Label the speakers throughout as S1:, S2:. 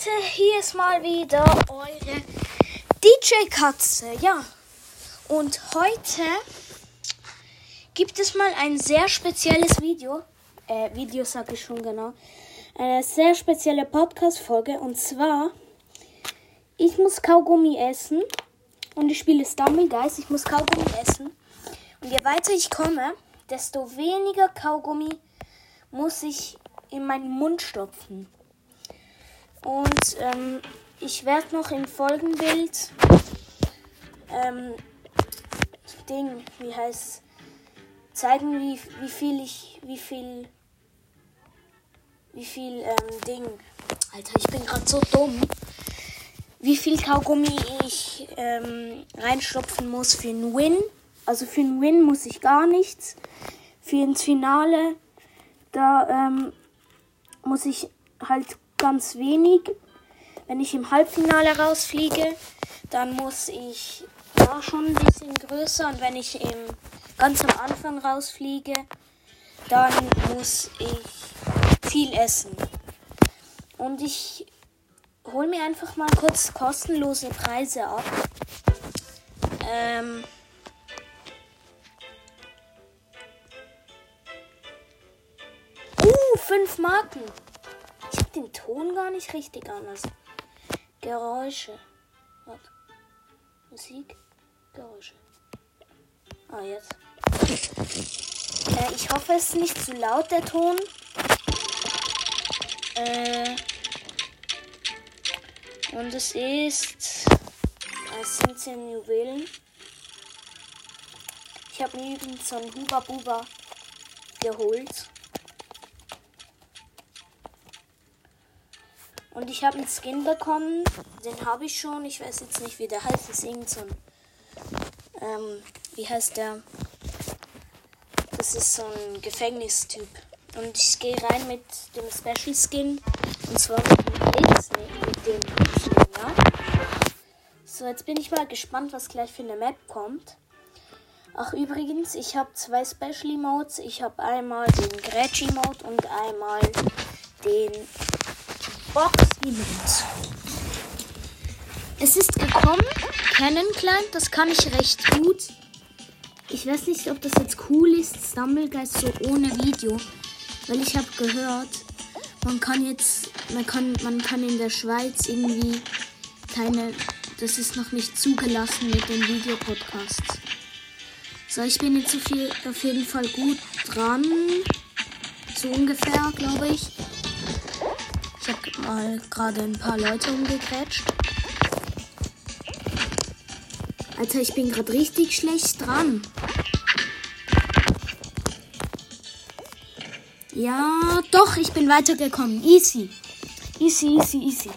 S1: Leute, hier ist mal wieder eure DJ Katze. Ja, und heute gibt es mal ein sehr spezielles Video. Äh, Video sage ich schon genau. Eine sehr spezielle Podcast-Folge. Und zwar, ich muss Kaugummi essen. Und ich spiele Stumble Guys. Ich muss Kaugummi essen. Und je weiter ich komme, desto weniger Kaugummi muss ich in meinen Mund stopfen. Und ähm, ich werde noch im Folgenbild ähm, Ding, wie heißt zeigen, wie, wie viel ich, wie viel, wie viel ähm, Ding. Alter, ich bin gerade so dumm. Wie viel Kaugummi ich ähm, reinstopfen muss für einen Win. Also für einen Win muss ich gar nichts. Für ins Finale, da ähm, muss ich halt ganz wenig. Wenn ich im Halbfinale rausfliege, dann muss ich da schon ein bisschen größer. Und wenn ich im, ganz am Anfang rausfliege, dann muss ich viel essen. Und ich hole mir einfach mal kurz kostenlose Preise ab. Ähm, uh, fünf Marken. Habe den Ton gar nicht richtig anders. Geräusche. Warte. Musik. Geräusche. Ah, jetzt. Äh, ich hoffe, es ist nicht zu laut, der Ton. Äh, und es ist. Es sind 10 Juwelen. Ich habe mir übrigens so einen Huba Buba geholt. Und ich habe einen Skin bekommen. Den habe ich schon. Ich weiß jetzt nicht, wie der heißt. Das ist irgend so ein. Ähm, wie heißt der? Das ist so ein Gefängnistyp. Und ich gehe rein mit dem Special Skin. Und zwar mit dem Blitz. Mit dem ja. So, jetzt bin ich mal gespannt, was gleich für eine Map kommt. Ach, übrigens, ich habe zwei Special Emotes. Ich habe einmal den Gretsch Emote und einmal den Box. Es ist gekommen, Canon Client, das kann ich recht gut. Ich weiß nicht, ob das jetzt cool ist, Stumblegeist so ohne Video, weil ich habe gehört, man kann jetzt, man kann, man kann in der Schweiz irgendwie keine, das ist noch nicht zugelassen mit den Videopodcasts. So, ich bin jetzt auf jeden Fall gut dran, so ungefähr, glaube ich. Mal gerade ein paar Leute umgegrätscht. Alter, ich bin gerade richtig schlecht dran. Ja, doch, ich bin weitergekommen. Easy. Easy, easy, easy.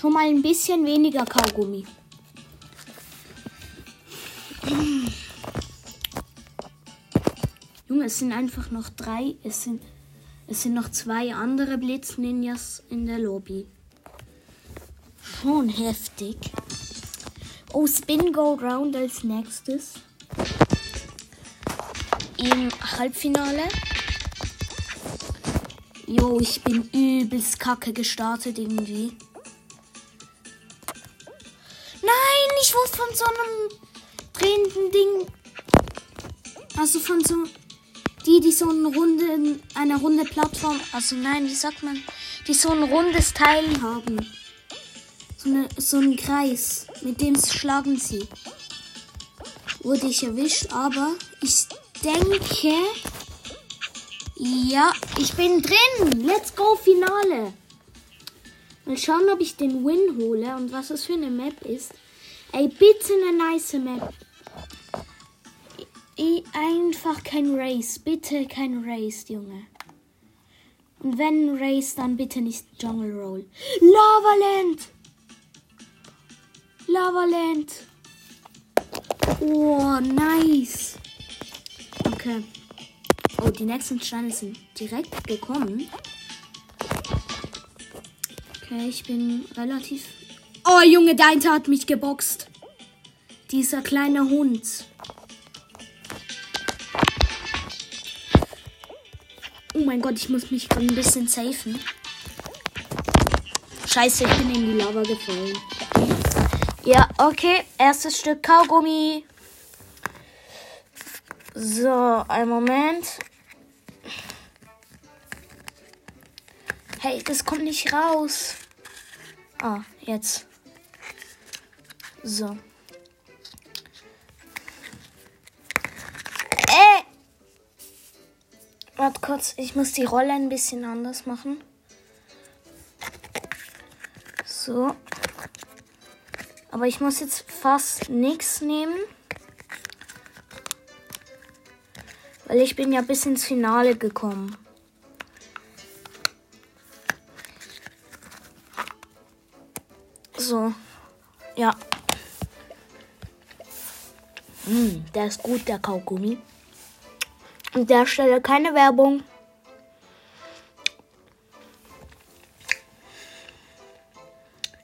S1: Schon mal ein bisschen weniger Kaugummi. Junge, es sind einfach noch drei. Es sind, es sind noch zwei andere Blitz-Ninjas in der Lobby. Schon heftig. Oh, Spin Go Round als nächstes. Im Halbfinale. Jo, ich bin übelst kacke gestartet irgendwie. Nein, ich wurde von so einem drehenden Ding. Also von so. Die, die so eine runde, eine runde Plattform. Also nein, wie sagt man? Die so ein rundes Teil haben. So, eine, so ein Kreis. Mit dem schlagen sie. Wurde ich erwischt, aber ich denke. Ja, ich bin drin. Let's go, Finale. Mal schauen, ob ich den Win hole und was das für eine Map ist. Ey, bitte eine nice Map. I einfach kein Race. Bitte kein Race, Junge. Und wenn Race, dann bitte nicht Jungle Roll. Lavaland! Lavaland! Oh, nice. Okay. Oh, die nächsten Steine sind direkt gekommen. Okay, ich bin relativ. Oh, Junge, der eine hat mich geboxt. Dieser kleine Hund. Mein Gott, ich muss mich ein bisschen safen. scheiße, ich bin in die Lava gefallen. Ja, okay. Erstes Stück Kaugummi. So, ein Moment. Hey, das kommt nicht raus. Ah, jetzt. So. Warte kurz, ich muss die Rolle ein bisschen anders machen. So. Aber ich muss jetzt fast nichts nehmen. Weil ich bin ja bis ins Finale gekommen. So. Ja. Hm, der ist gut, der Kaugummi. An der Stelle keine Werbung.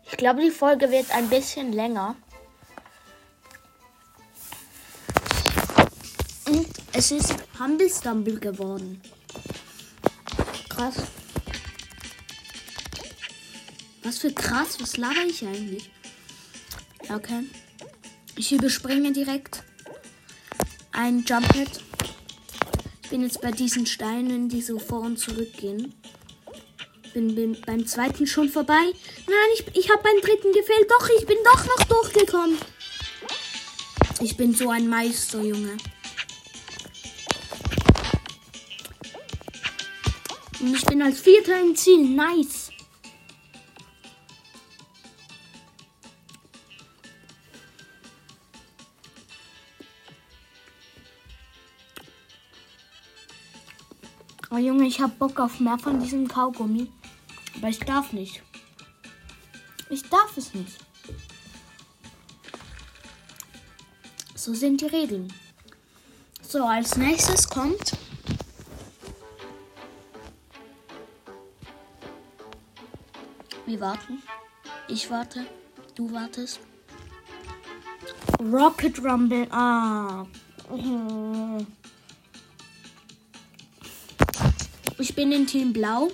S1: Ich glaube, die Folge wird ein bisschen länger. Und es ist Humble Stumble geworden. Krass. Was für krass, was laber ich eigentlich? Okay. Ich überspringe direkt ein Jump Pad. Bin jetzt bei diesen Steinen, die so vor und zurück gehen. Bin, bin beim zweiten schon vorbei. Nein, ich, ich habe beim dritten gefehlt. Doch, ich bin doch noch durchgekommen. Ich bin so ein Meister, Junge. Und ich bin als Vierter im Ziel. Nice. Junge, ich hab Bock auf mehr von diesem Kaugummi. Aber ich darf nicht. Ich darf es nicht. So sind die Regeln. So, als nächstes kommt. Wir warten. Ich warte. Du wartest. Rocket Rumble. Ah. Ich bin in Team Blau.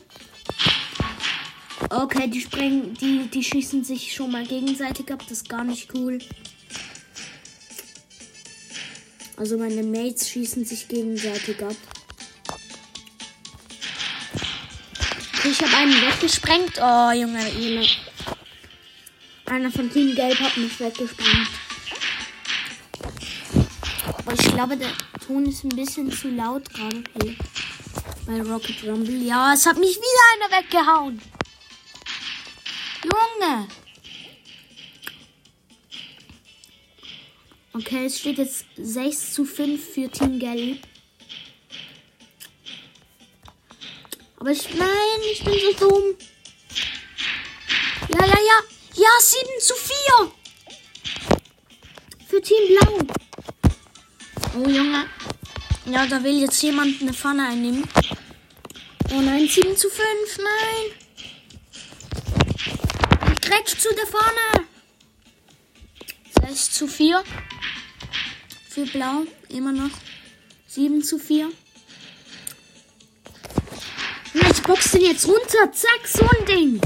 S1: Okay, die springen, die, die schießen sich schon mal gegenseitig ab. Das ist gar nicht cool. Also meine Mates schießen sich gegenseitig ab. Ich habe einen weggesprengt. Oh, Junge, Junge. Einer von Team Gelb hat mich weggesprengt. Aber ich glaube, der Ton ist ein bisschen zu laut gerade hier. Bei Rocket Rumble. Ja, es hat mich wieder einer weggehauen. Junge. Okay, es steht jetzt 6 zu 5 für Team Gelb. Aber ich, nein, ich bin so dumm. Ja, ja, ja. Ja, 7 zu 4. Für Team Blau. Oh, Junge. Ja, da will jetzt jemand eine Pfanne einnehmen. Oh nein, 7 zu 5. Nein. Ich grätsch zu der Pfanne. 6 zu 4. Für Blau. Immer noch. 7 zu 4. Ich box den jetzt runter. Zack, so ein Ding.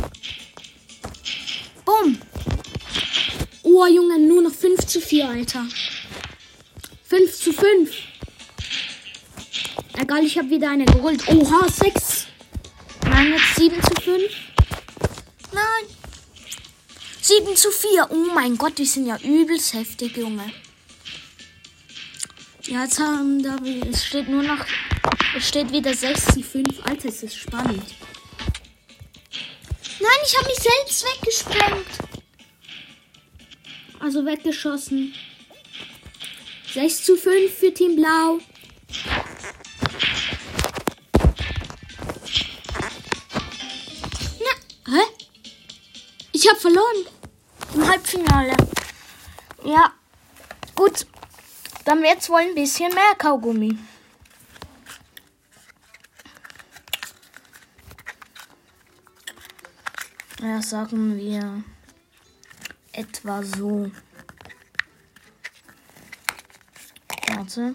S1: Bumm. Oh, Junge, nur noch 5 zu 4, Alter. 5 zu 5. Egal, ich habe wieder eine geholt. Oha, 6. Nein, jetzt 7 zu 5. Nein. 7 zu 4. Oh mein Gott, die sind ja übelst heftig, Junge. Ja, jetzt haben da, es steht nur noch, es steht wieder 6 zu 5. Alter, es ist spannend. Nein, ich habe mich selbst weggesprengt. Also weggeschossen. 6 zu 5 für Team Blau. Ich habe verloren. Im Halbfinale. Ja, gut. Dann wird's wohl ein bisschen mehr Kaugummi. Ja, sagen wir etwa so. Warte.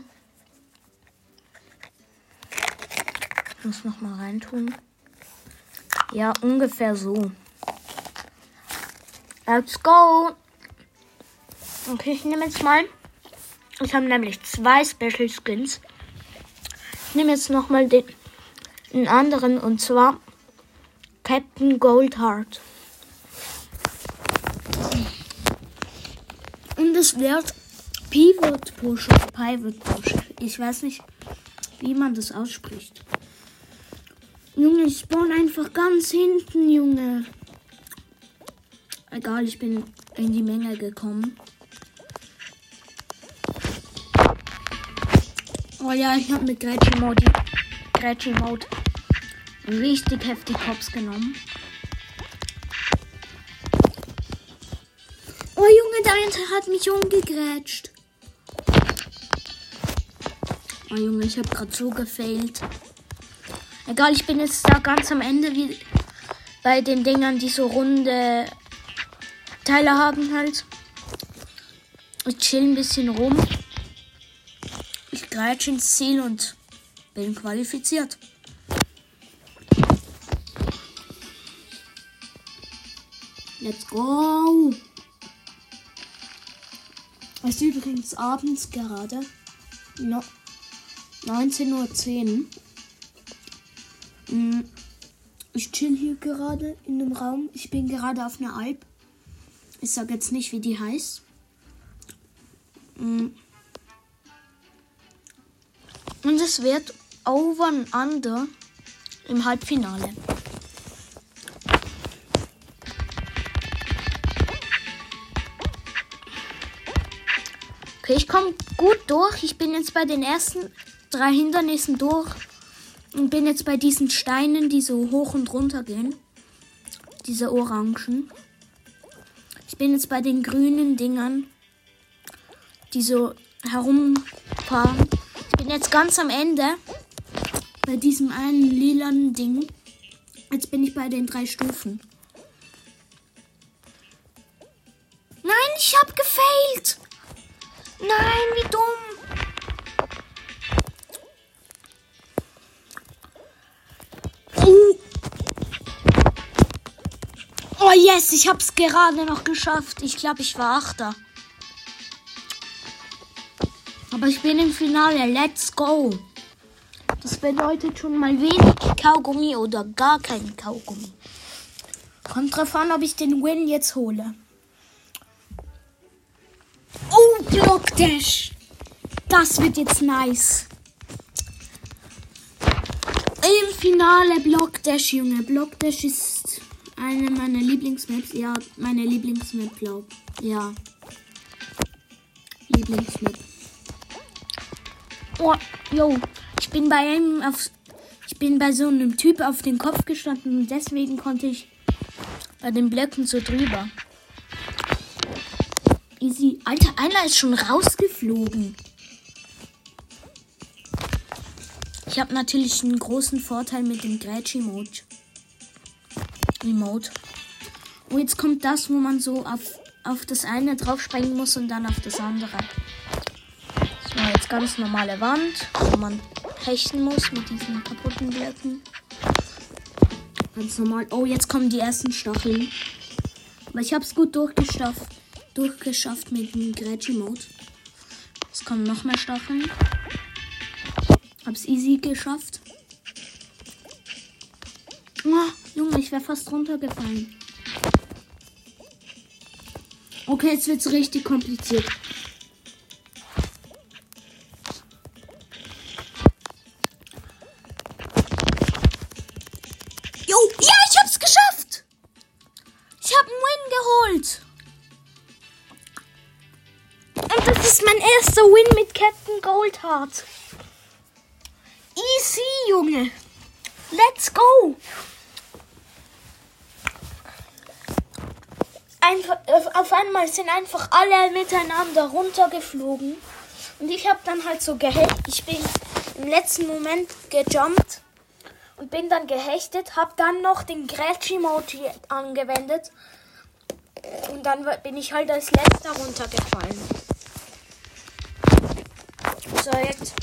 S1: Ich muss noch mal reintun. Ja, ungefähr so. Let's go. Okay, ich nehme jetzt mal. Ich habe nämlich zwei Special Skins. Ich nehme jetzt nochmal den, den anderen und zwar Captain Goldheart. Und es wird Pivot Push Pivot Push. Ich weiß nicht, wie man das ausspricht. Junge, ich spawn einfach ganz hinten, Junge. Egal, ich bin in die Menge gekommen. Oh ja, ich habe mit Gretchen Mode, Gretchen Mode richtig heftig Hops genommen. Oh Junge, der eine hat mich umgegrätscht. Oh Junge, ich habe gerade so gefailt. Egal, ich bin jetzt da ganz am Ende wie bei den Dingern, die so runde Teile haben halt. Ich chill ein bisschen rum. Ich greife ins Ziel und bin qualifiziert. Let's go! Es ist übrigens abends gerade. No, 19.10 Uhr. Mm, ich chill hier gerade in dem Raum. Ich bin gerade auf einer Alp. Ich sage jetzt nicht, wie die heißt. Mm. Und es wird Over and Under im Halbfinale. Okay, ich komme gut durch. Ich bin jetzt bei den ersten drei Hindernissen durch. Und bin jetzt bei diesen Steinen, die so hoch und runter gehen. Diese Orangen. Bin jetzt bei den grünen Dingern, die so herumfahren. Ich bin jetzt ganz am Ende bei diesem einen lilanen Ding. Jetzt bin ich bei den drei Stufen. Nein, ich hab gefailt. Nein, wie dumm. Oh yes, ich hab's gerade noch geschafft. Ich glaube, ich war Achter. Aber ich bin im Finale. Let's go. Das bedeutet schon mal wenig Kaugummi oder gar kein Kaugummi. Kommt drauf an, ob ich den Win jetzt hole. Oh, Block Dash. Das wird jetzt nice. Im Finale Block Dash, Junge. Block Dash ist eine meiner Lieblingsmaps. Ja, meine Lieblingsmap, glaub. Ja. Lieblingsmap. Oh, yo. Ich bin bei einem auf. Ich bin bei so einem Typ auf den Kopf gestanden und deswegen konnte ich bei den Blöcken so drüber. Easy. Alter, einer ist schon rausgeflogen. Ich habe natürlich einen großen Vorteil mit dem Grätsch-Emote. Emote. Und jetzt kommt das, wo man so auf, auf das eine draufspringen muss und dann auf das andere. So, jetzt ganz normale Wand, wo man hechten muss mit diesen kaputten Blöcken. Ganz normal. Oh, jetzt kommen die ersten Stacheln. Aber ich habe es gut durchgeschafft, durchgeschafft mit dem Grätschi-Mode. Es kommen noch mehr Stacheln. Hab's easy geschafft. Oh, ich wäre fast runtergefallen. Okay, jetzt wird's richtig kompliziert. Jo, ja, ich hab's geschafft. Ich hab einen Win geholt. Und das ist mein erster Win mit Captain Goldheart. Auf einmal sind einfach alle miteinander runtergeflogen. Und ich habe dann halt so gehechtet. Ich bin im letzten Moment gejumpt und bin dann gehechtet. Habe dann noch den Grätsch-Emoji angewendet. Und dann bin ich halt als letzter runtergefallen. So, jetzt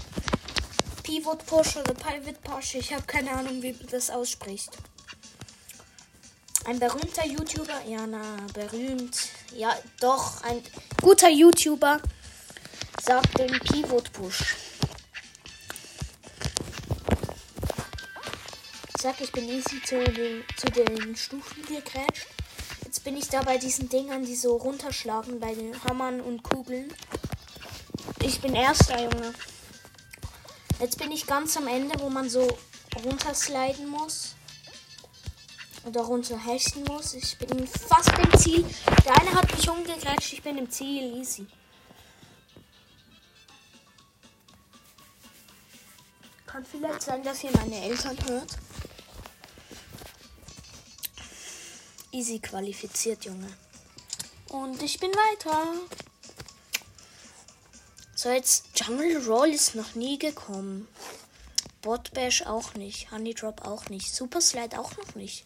S1: Pivot Push oder Pivot Push. Ich habe keine Ahnung, wie man das ausspricht. Ein berühmter YouTuber, ja, na, berühmt, ja, doch, ein guter YouTuber sagt den Pivot Push. Sag, ich bin easy zu den, zu den Stufen gegrätscht. Jetzt bin ich da bei diesen Dingern, die so runterschlagen, bei den Hammern und Kugeln. Ich bin erster, Junge. Jetzt bin ich ganz am Ende, wo man so runtersliden muss. Oder runterhechten muss. Ich bin fast im Ziel. Der eine hat mich umgegrätscht, ich bin im Ziel. Easy. Kann vielleicht sein, dass ihr meine Eltern hört. Easy qualifiziert, Junge. Und ich bin weiter. So, jetzt Jungle Roll ist noch nie gekommen. Bot Bash auch nicht. Honey Drop auch nicht. Super Slide auch noch nicht.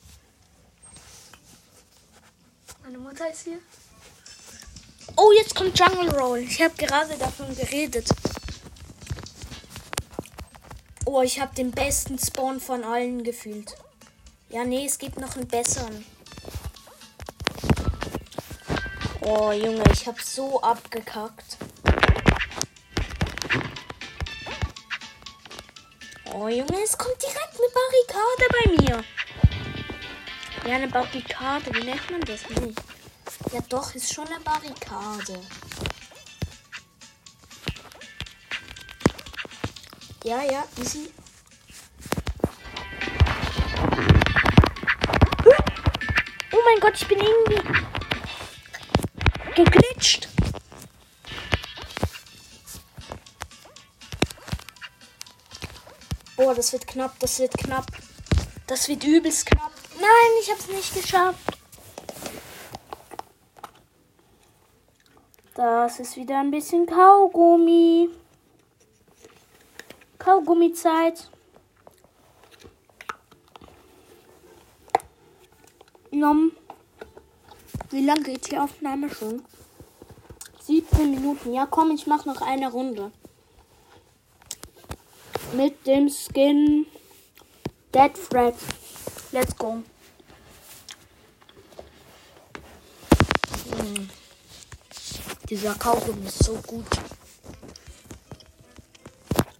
S1: Meine Mutter ist hier. Oh, jetzt kommt Jungle Roll. Ich habe gerade davon geredet. Oh, ich habe den besten Spawn von allen gefühlt. Ja, nee, es gibt noch einen besseren. Oh, Junge, ich habe so abgekackt. Oh, Junge, es kommt direkt eine Barrikade bei mir. Ja, eine Barrikade, wie nennt man das nicht? Ja, doch, ist schon eine Barrikade. Ja, ja, easy. Oh mein Gott, ich bin irgendwie geglitscht. Boah, das wird knapp, das wird knapp. Das wird übelst knapp. Nein, ich hab's nicht geschafft. Das ist wieder ein bisschen Kaugummi. Kaugummizeit. Nom. Wie lange geht die Aufnahme schon? 17 Minuten. Ja, komm, ich mach noch eine Runde. Mit dem Skin Dead Threat. Let's go. Hm. Dieser Kaugummi ist so gut.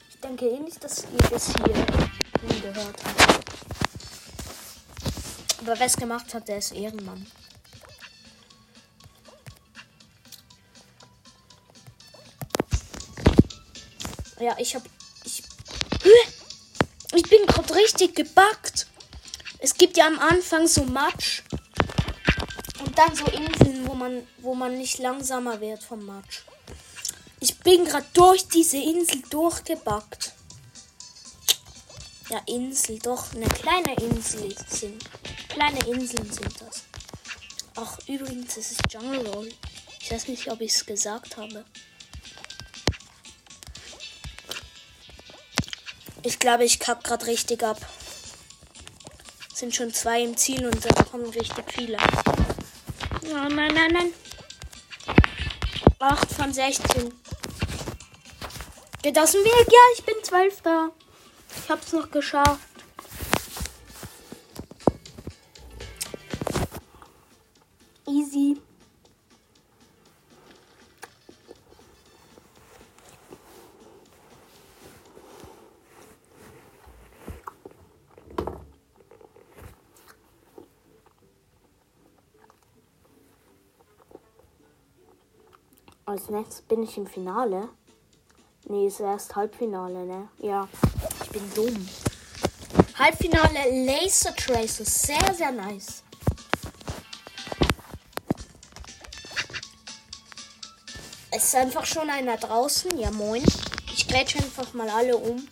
S1: Ich denke eh nicht, dass ihr das hier gehört habt. Aber wer es gemacht hat, der ist Ehrenmann. Ja, ich hab. Ich. Ich bin gerade richtig gebackt. Es gibt ja am Anfang so Matsch. Dann so Inseln, wo man, wo man nicht langsamer wird vom Matsch. Ich bin gerade durch diese Insel durchgebackt. Ja, Insel, doch. Eine kleine Insel sind. Kleine Inseln sind das. Ach, übrigens, es ist Jungle Roll. Ich weiß nicht, ob ich es gesagt habe. Ich glaube, ich kack gerade richtig ab. Sind schon zwei im Ziel und da kommen richtig viele. Nein, nein, nein, nein. 8 von 16. Geht aus dem Weg? Ja, ich bin 12 da. Ich hab's noch geschafft. Als nächstes bin ich im Finale. Nee, ist erst Halbfinale, ne? Ja, ich bin dumm. Halbfinale Laser Tracer. Sehr, sehr nice. Es ist einfach schon einer draußen. Ja, moin. Ich grätsche einfach mal alle um.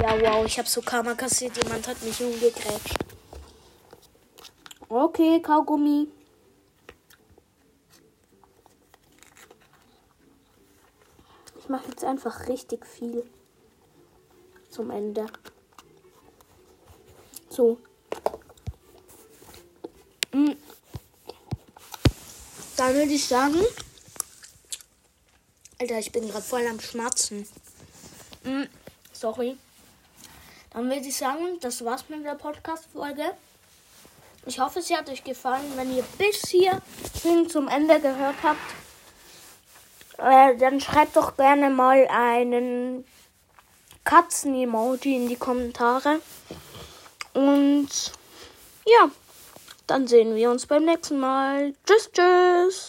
S1: Ja, wow, ich habe so Karma kassiert. Jemand hat mich umgegrätscht. Okay, Kaugummi. mache jetzt einfach richtig viel zum Ende. So. Hm. Dann würde ich sagen. Alter, ich bin gerade voll am Schmatzen. Hm. Sorry. Dann würde ich sagen, das war's mit der Podcast-Folge. Ich hoffe, es hat euch gefallen. Wenn ihr bis hier hin zum Ende gehört habt, äh, dann schreibt doch gerne mal einen Katzen-Emoji in die Kommentare. Und ja, dann sehen wir uns beim nächsten Mal. Tschüss, tschüss.